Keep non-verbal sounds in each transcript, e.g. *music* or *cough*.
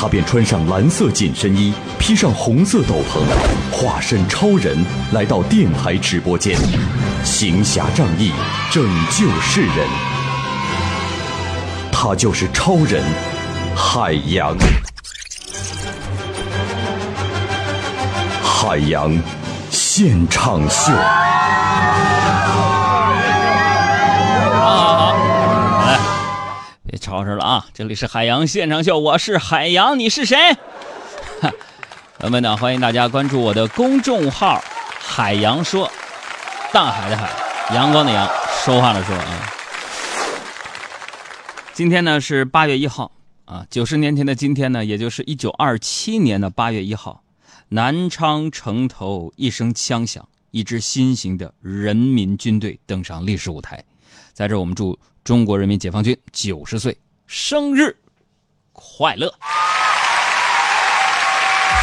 他便穿上蓝色紧身衣，披上红色斗篷，化身超人来到电台直播间，行侠仗义，拯救世人。他就是超人海洋。海洋现场秀。吵吵了啊！这里是海洋现场秀，我是海洋，你是谁？哈朋友们呢，欢迎大家关注我的公众号“海洋说”，大海的海，阳光的阳，说话的说啊。今天呢是八月一号啊，九十年前的今天呢，也就是一九二七年的八月一号，南昌城头一声枪响，一支新型的人民军队登上历史舞台。在这，我们祝中国人民解放军九十岁生日快乐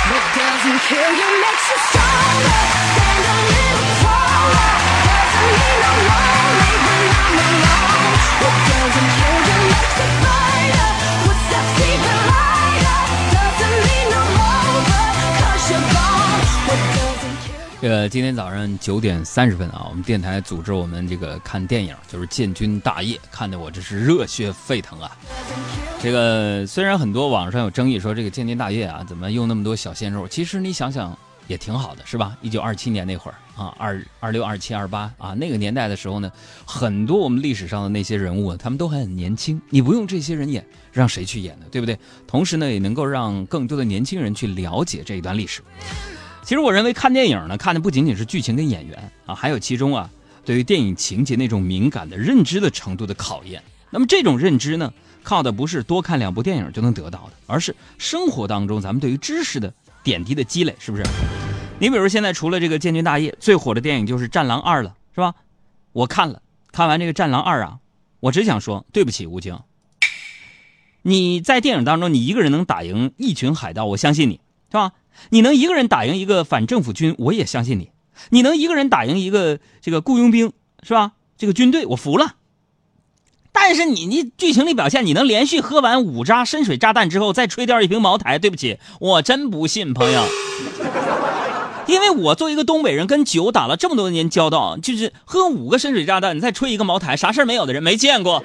！What doesn't kill you makes you stronger. Stand a little taller. Doesn't mean I'm lonely when I'm alone. What doesn't kill 这个今天早上九点三十分啊，我们电台组织我们这个看电影，就是《建军大业》，看得我这是热血沸腾啊！这个虽然很多网上有争议说这个《建军大业》啊，怎么用那么多小鲜肉？其实你想想也挺好的，是吧？一九二七年那会儿啊，二二六、二七、二八啊，那个年代的时候呢，很多我们历史上的那些人物，他们都还很年轻，你不用这些人演，让谁去演呢？对不对？同时呢，也能够让更多的年轻人去了解这一段历史。其实我认为看电影呢，看的不仅仅是剧情跟演员啊，还有其中啊对于电影情节那种敏感的认知的程度的考验。那么这种认知呢，靠的不是多看两部电影就能得到的，而是生活当中咱们对于知识的点滴的积累，是不是？你比如现在除了这个《建军大业》，最火的电影就是《战狼二》了，是吧？我看了，看完这个《战狼二》啊，我只想说对不起吴京，你在电影当中你一个人能打赢一群海盗，我相信你，是吧？你能一个人打赢一个反政府军，我也相信你。你能一个人打赢一个这个雇佣兵，是吧？这个军队，我服了。但是你你剧情里表现，你能连续喝完五扎深水炸弹之后再吹掉一瓶茅台，对不起，我真不信，朋友。*laughs* 因为我作为一个东北人，跟酒打了这么多年交道，就是喝五个深水炸弹，你再吹一个茅台，啥事儿没有的人没见过。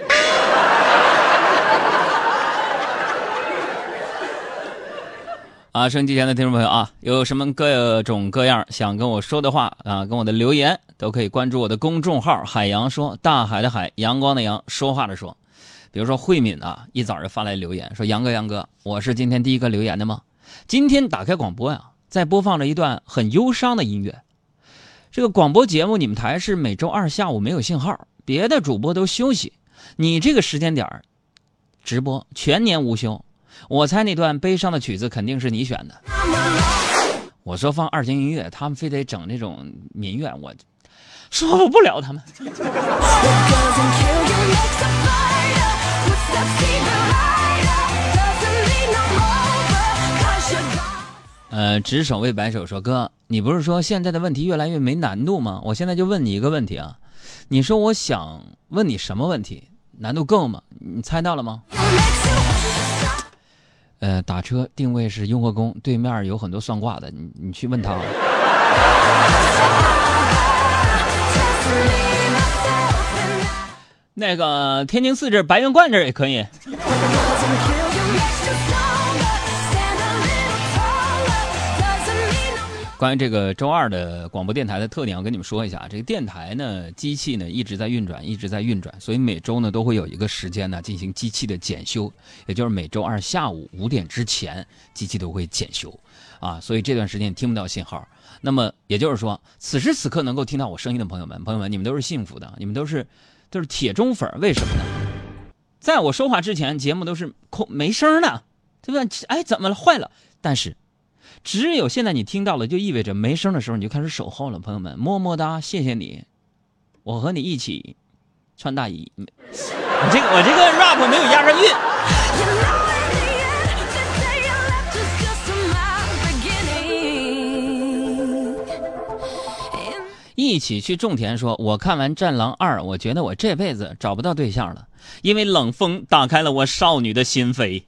啊，收音机前的听众朋友啊，有什么各种各样想跟我说的话啊，跟我的留言都可以关注我的公众号“海洋说”，大海的海，阳光的阳，说话的说。比如说慧敏啊，一早就发来留言说：“杨哥，杨哥，我是今天第一个留言的吗？今天打开广播呀、在播放着一段很忧伤的音乐。这个广播节目你们台是每周二下午没有信号，别的主播都休息，你这个时间点直播全年无休。我猜那段悲伤的曲子肯定是你选的。我说放二弦音乐，他们非得整那种民怨，我说服不了他们。*laughs* 呃，执手为白首说哥，你不是说现在的问题越来越没难度吗？我现在就问你一个问题啊，你说我想问你什么问题？难度够吗？你猜到了吗？呃，打车定位是雍和宫，对面有很多算卦的，你你去问他。*laughs* 那个天津寺这白云观这也可以。关于这个周二的广播电台的特点，我跟你们说一下。这个电台呢，机器呢一直在运转，一直在运转，所以每周呢都会有一个时间呢进行机器的检修，也就是每周二下午五点之前，机器都会检修，啊，所以这段时间听不到信号。那么也就是说，此时此刻能够听到我声音的朋友们，朋友们，你们都是幸福的，你们都是都是铁中粉，为什么呢？在我说话之前，节目都是空没声儿的，对吧？哎，怎么了？坏了，但是，只有现在你听到了，就意味着没声的时候你就开始守候了，朋友们，么么哒，谢谢你，我和你一起穿大衣。没我这个我这个 rap 没有押上韵。一起去种田说，我看完《战狼二》，我觉得我这辈子找不到对象了，因为冷风打开了我少女的心扉。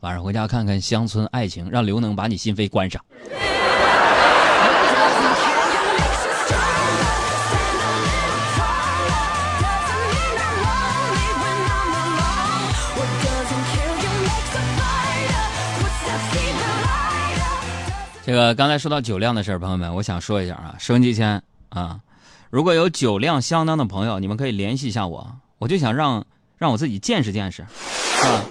晚上回家看看《乡村爱情》，让刘能把你心扉关上。这个刚才说到酒量的事儿，朋友们，我想说一下啊，收音机前啊，如果有酒量相当的朋友，你们可以联系一下我，我就想让让我自己见识见识，啊。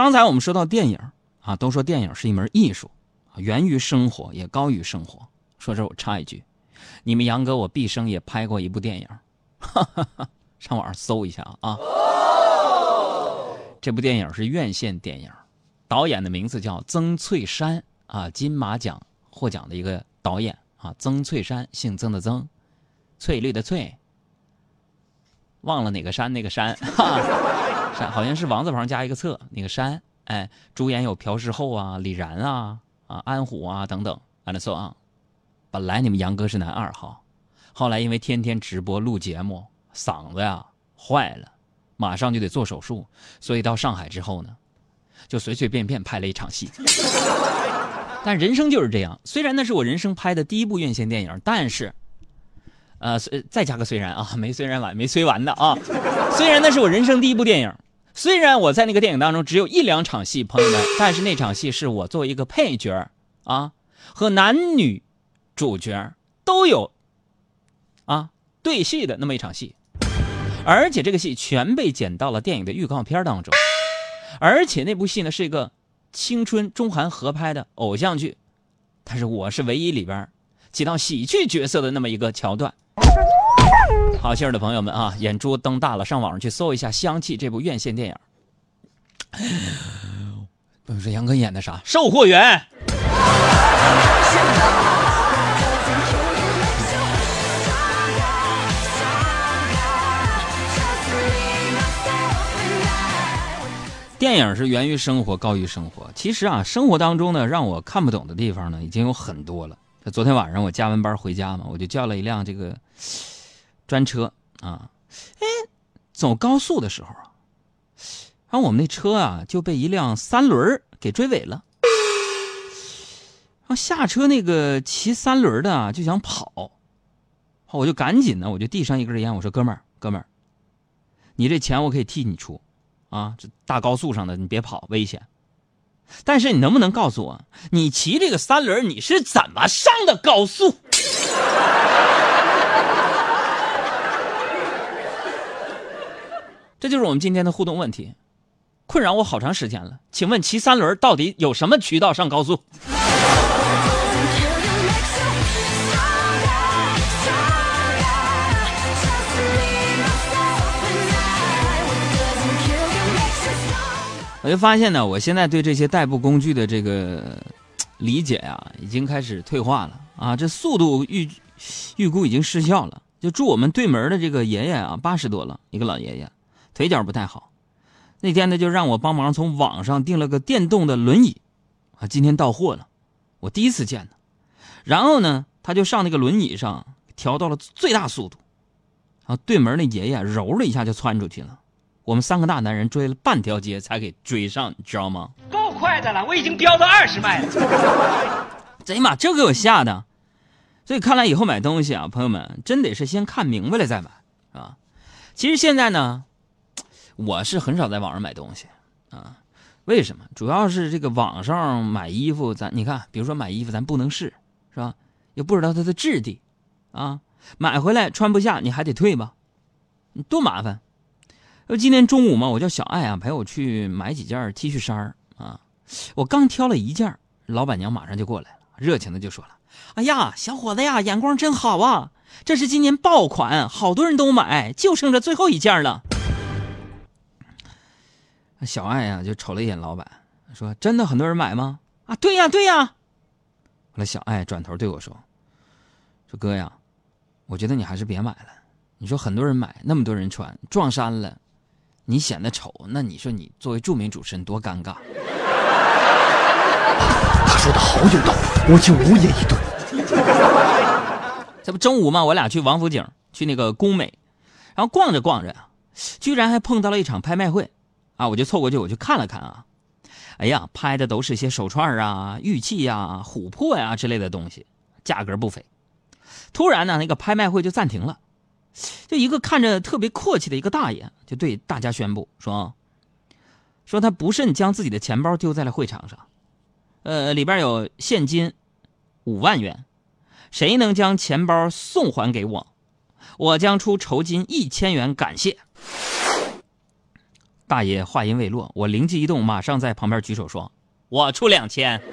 刚才我们说到电影啊，都说电影是一门艺术，源于生活，也高于生活。说这我插一句，你们杨哥我毕生也拍过一部电影，哈哈，上网上搜一下啊。这部电影是院线电影，导演的名字叫曾翠山啊，金马奖获奖的一个导演啊，曾翠山，姓曾的曾，翠绿的翠，忘了哪个山那个山，哈，*laughs* 山好像是王字旁加一个侧那个山，哎，主演有朴世厚啊、李然啊、啊安虎啊等等，and so on。本来你们杨哥是男二号，后来因为天天直播录节目，嗓子呀坏了，马上就得做手术，所以到上海之后呢，就随随便便拍了一场戏。*laughs* 但人生就是这样，虽然那是我人生拍的第一部院线电影，但是，呃，虽再加个虽然啊，没虽然完，没虽完的啊。虽然那是我人生第一部电影，虽然我在那个电影当中只有一两场戏，朋友们，但是那场戏是我作为一个配角啊，和男女主角都有啊对戏的那么一场戏，而且这个戏全被剪到了电影的预告片当中，而且那部戏呢是一个青春中韩合拍的偶像剧，但是我是唯一里边起到喜剧角色的那么一个桥段。好信儿的朋友们啊，眼珠瞪大了，上网上去搜一下《香气》这部院线电影。不是杨哥演的啥？售货员。电影是源于生活，高于生活。其实啊，生活当中呢，让我看不懂的地方呢，已经有很多了。就昨天晚上我加完班回家嘛，我就叫了一辆这个专车啊，哎，走高速的时候啊，然后我们那车啊就被一辆三轮给追尾了。然后下车那个骑三轮的啊就想跑，我就赶紧呢，我就递上一根烟，我说：“哥们儿，哥们儿，你这钱我可以替你出。”啊，这大高速上的你别跑，危险。但是你能不能告诉我，你骑这个三轮你是怎么上的高速？*laughs* 这就是我们今天的互动问题，困扰我好长时间了。请问骑三轮到底有什么渠道上高速？我就发现呢，我现在对这些代步工具的这个理解啊，已经开始退化了啊。这速度预预估已经失效了。就住我们对门的这个爷爷啊，八十多了，一个老爷爷，腿脚不太好。那天呢，就让我帮忙从网上订了个电动的轮椅，啊，今天到货了，我第一次见呢。然后呢，他就上那个轮椅上调到了最大速度，然后对门那爷爷揉了一下就窜出去了。我们三个大男人追了半条街才给追上，你知道吗？够快的了，我已经飙到二十迈了。*laughs* 哎呀妈，这给我吓的。所以看来以后买东西啊，朋友们真得是先看明白了再买啊。其实现在呢，我是很少在网上买东西啊。为什么？主要是这个网上买衣服，咱你看，比如说买衣服，咱不能试，是吧？也不知道它的质地啊，买回来穿不下，你还得退吧，多麻烦。就，今天中午嘛，我叫小爱啊陪我去买几件 T 恤衫啊。我刚挑了一件，老板娘马上就过来了，热情的就说了：“哎呀，小伙子呀，眼光真好啊！这是今年爆款，好多人都买，就剩这最后一件了。”小爱啊、就瞅了一眼老板，说真的很多人买吗？啊，对呀对呀。后来小爱转头对我说：“说哥呀，我觉得你还是别买了。你说很多人买，那么多人穿，撞衫了，你显得丑，那你说你作为著名主持人多尴尬。”他说的好有道理，我就无言以对。*laughs* 这不中午嘛，我俩去王府井，去那个工美，然后逛着逛着啊，居然还碰到了一场拍卖会，啊，我就凑过去我去看了看啊，哎呀，拍的都是些手串啊、玉器呀、琥珀呀、之类的东西，价格不菲。突然呢，那个拍卖会就暂停了，就一个看着特别阔气的一个大爷就对大家宣布说，说他不慎将自己的钱包丢在了会场上，呃，里边有现金五万元。谁能将钱包送还给我，我将出酬金一千元感谢。大爷话音未落，我灵机一动，马上在旁边举手说：“我出两千。*laughs* ”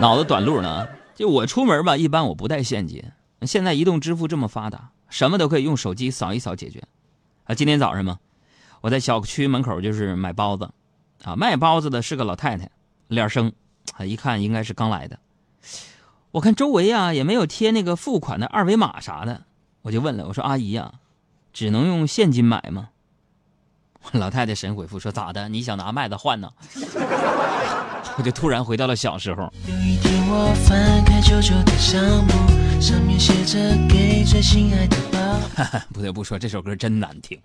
脑子短路呢，就我出门吧，一般我不带现金。现在移动支付这么发达，什么都可以用手机扫一扫解决。啊，今天早上嘛，我在小区门口就是买包子，啊，卖包子的是个老太太，脸生。啊，一看应该是刚来的。我看周围啊也没有贴那个付款的二维码啥的，我就问了，我说：“阿姨呀、只能用现金买吗？” *laughs* 老太太神回复说：“咋的？你想拿麦子换呢？” *laughs* 我就突然回到了小时候。有一天我翻开舅舅的相簿，上面写着给最心爱的爸。*laughs* 不得不说，这首歌真难听。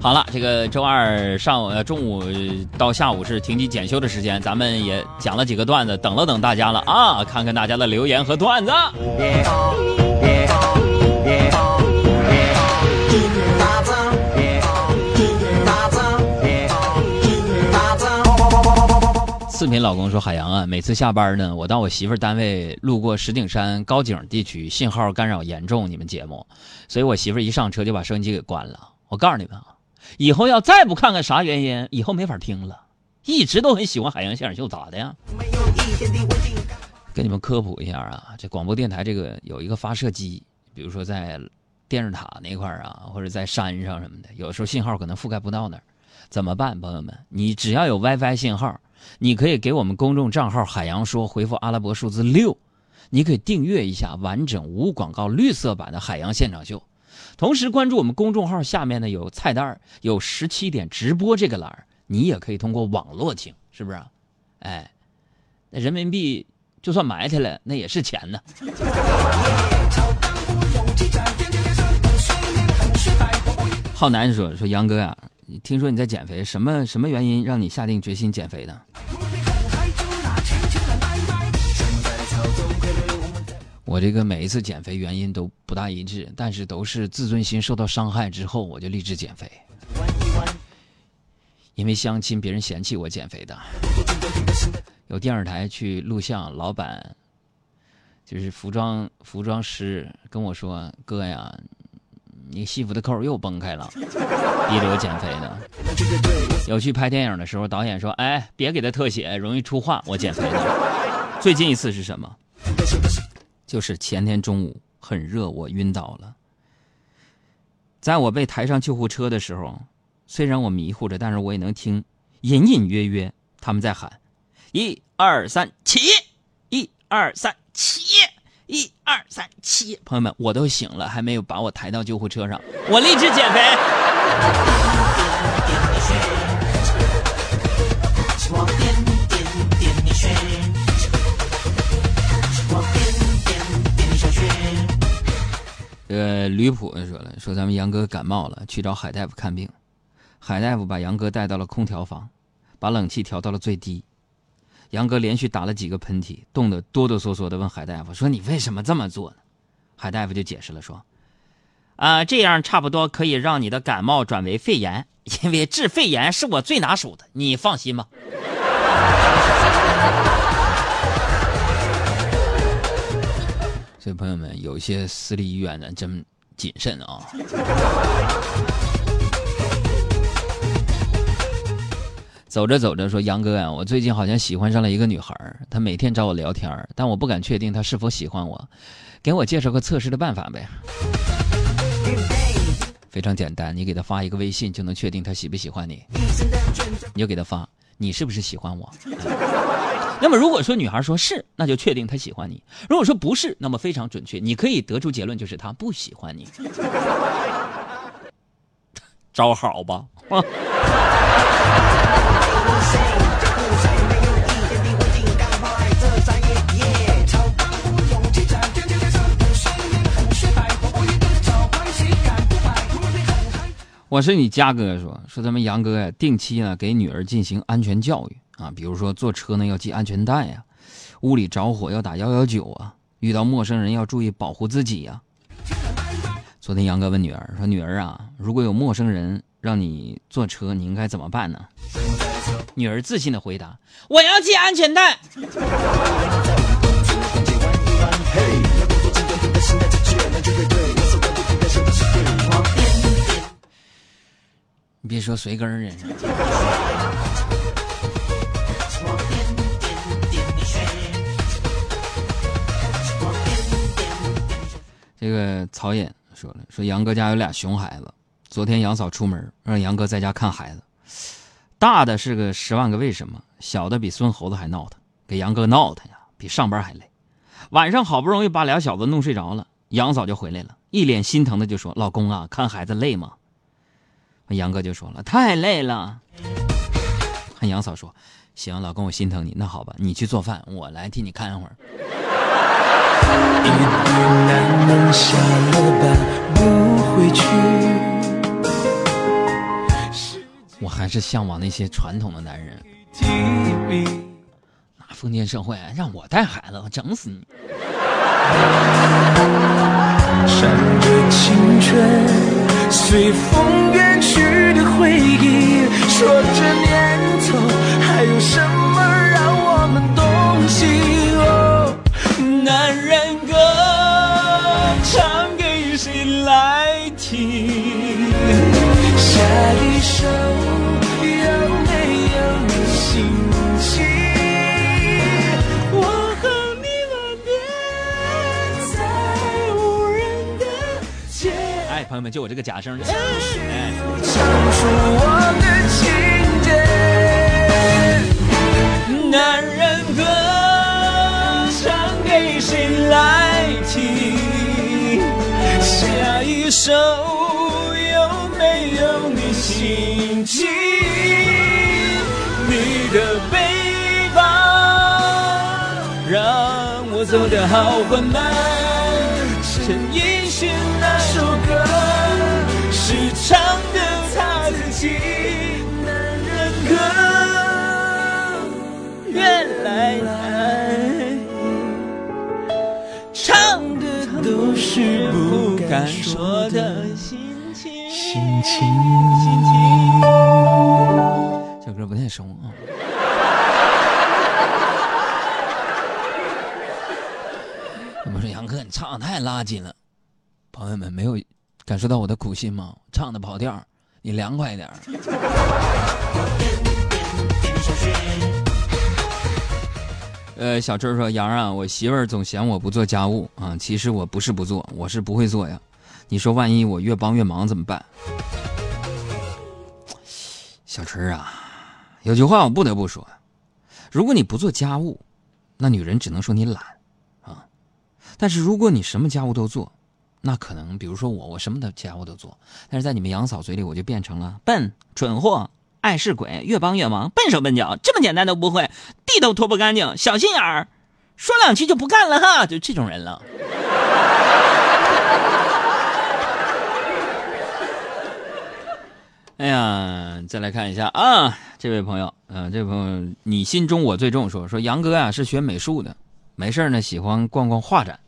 好了，这个周二上午、呃中午到下午是停机检修的时间，咱们也讲了几个段子，等了等大家了啊，看看大家的留言和段子。四品老公说：“海洋啊，每次下班呢，我到我媳妇儿单位路过石景山高井地区，信号干扰严重，你们节目，所以我媳妇儿一上车就把收音机给关了。我告诉你们啊，以后要再不看看啥原因，以后没法听了。一直都很喜欢海洋现场秀，咋的呀？跟你们科普一下啊，这广播电台这个有一个发射机，比如说在电视塔那块儿啊，或者在山上什么的，有时候信号可能覆盖不到那儿，怎么办，朋友们？你只要有 WiFi 信号。”你可以给我们公众账号“海洋说”回复阿拉伯数字六，你可以订阅一下完整无广告绿色版的《海洋现场秀》，同时关注我们公众号下面呢有菜单有十七点直播这个栏你也可以通过网络听，是不是、啊？哎，那人民币就算埋汰了，那也是钱呢。浩南说：“说杨哥呀、听说你在减肥，什么什么原因让你下定决心减肥的？我这个每一次减肥原因都不大一致，但是都是自尊心受到伤害之后，我就立志减肥。因为相亲别人嫌弃我减肥的，有电视台去录像，老板就是服装服装师跟我说：“哥呀，你西服的扣又崩开了。”逼着我减肥呢。有去拍电影的时候，导演说：“哎，别给他特写，容易出画。”我减肥呢。最近一次是什么？就是前天中午很热，我晕倒了。在我被抬上救护车的时候，虽然我迷糊着，但是我也能听隐隐约约他们在喊：“一二三，起！一二三，起！一二三，起！”朋友们，我都醒了，还没有把我抬到救护车上，我立志减肥。这个吕普说了，说咱们杨哥感冒了，去找海大夫看病。海大夫把杨哥带到了空调房，把冷气调到了最低。杨哥连续打了几个喷嚏，冻得哆哆嗦嗦的问海大夫说：“你为什么这么做呢？”海大夫就解释了说：“啊、这样差不多可以让你的感冒转为肺炎，因为治肺炎是我最拿手的，你放心吧。*laughs* ”所以朋友们，有些私立医院呢，真谨慎啊。走着走着说：“杨哥呀、我最近好像喜欢上了一个女孩，她每天找我聊天，但我不敢确定她是否喜欢我，给我介绍个测试的办法呗。”非常简单，你给她发一个微信就能确定她喜不喜欢你，你就给她发你是不是喜欢我。*laughs* 那么如果说女孩说是，那就确定她喜欢你；如果说不是，那么非常准确，你可以得出结论就是她不喜欢你。*laughs* *laughs* 招好吧？啊。我是你家哥说说咱们杨哥呀，定期呢给女儿进行安全教育啊，比如说坐车呢要系安全带呀、屋里着火要打幺幺九啊，遇到陌生人要注意保护自己呀、昨天杨哥问女儿说：“女儿啊，如果有陌生人让你坐车，你应该怎么办呢？”女儿自信的回答：“我要系安全带。”你别说随根儿啊，这个曹野说了，说杨哥家有俩熊孩子，昨天杨嫂出门让杨哥在家看孩子，大的是个十万个为什么，小的比孙猴子还闹腾，给杨哥闹腾呀，比上班还累。晚上好不容易把俩小子弄睡着了，杨嫂就回来了，一脸心疼的就说：“老公啊，看孩子累吗？”杨哥就说了：“太累了。”看杨嫂说：“行，老公，我心疼你，那好吧，你去做饭，我来替你看会儿。男人下了班不回去，”我还是向往那些传统的男人。那封建社会让我带孩子，我整死你！闪着青春，随风远去的回忆。说这年头还有什么让我们动心？哦，男人歌唱友们，就我这个假声，唱出我的情节。男人歌唱给谁来听？下一首有没有你心情？你的背包让我走得好缓慢。敢说的心情。心情，心情。这歌不太熟啊。我们说杨哥，你唱的太垃圾了。朋友们，没有感受到我的苦心吗？唱的跑调，你凉快一点。呃，小春说：“杨啊，我媳妇儿总嫌我不做家务啊，其实我不是不做，我是不会做呀。你说万一我越帮越忙怎么办？”小春啊，有句话我不得不说，如果你不做家务，那女人只能说你懒啊。但是如果你什么家务都做，那可能比如说我，我什么的家务都做，但是在你们杨嫂嘴里我就变成了笨、蠢货、爱事鬼，越帮越忙，笨手笨脚，这么简单都不会，地都拖不干净，小心眼儿，说两句就不干了哈，就这种人了。*laughs* 哎呀，再来看一下啊，这位朋友，呃，这位朋友，你心中我最重说说杨哥啊是学美术的，没事呢喜欢逛逛画展。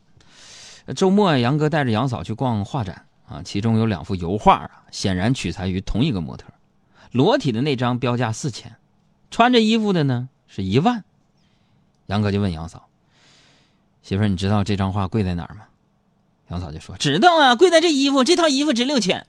周末杨哥带着杨嫂去逛画展啊，其中有两幅油画啊，显然取材于同一个模特，裸体的那张标价四千，穿着衣服的呢是一万。杨哥就问杨嫂：“媳妇儿，你知道这张画贵在哪儿吗？”杨嫂就说：“知道啊，贵在这衣服，这套衣服值六千。”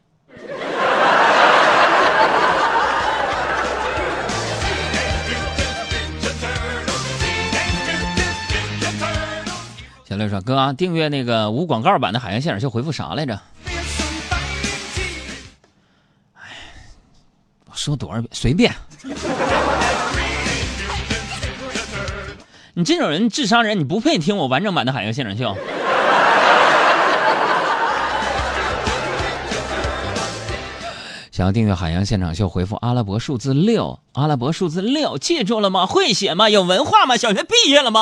小六说：“哥、啊，订阅那个无广告版的《海洋现场秀》，回复啥来着？”说多少遍？随便。你这种人，智商人，你不配听我完整版的《海洋现场秀》。想要订阅《海洋现场秀》，回复阿拉伯数字六，阿拉伯数字六，记住了吗？会写吗？有文化吗？小学毕业了吗？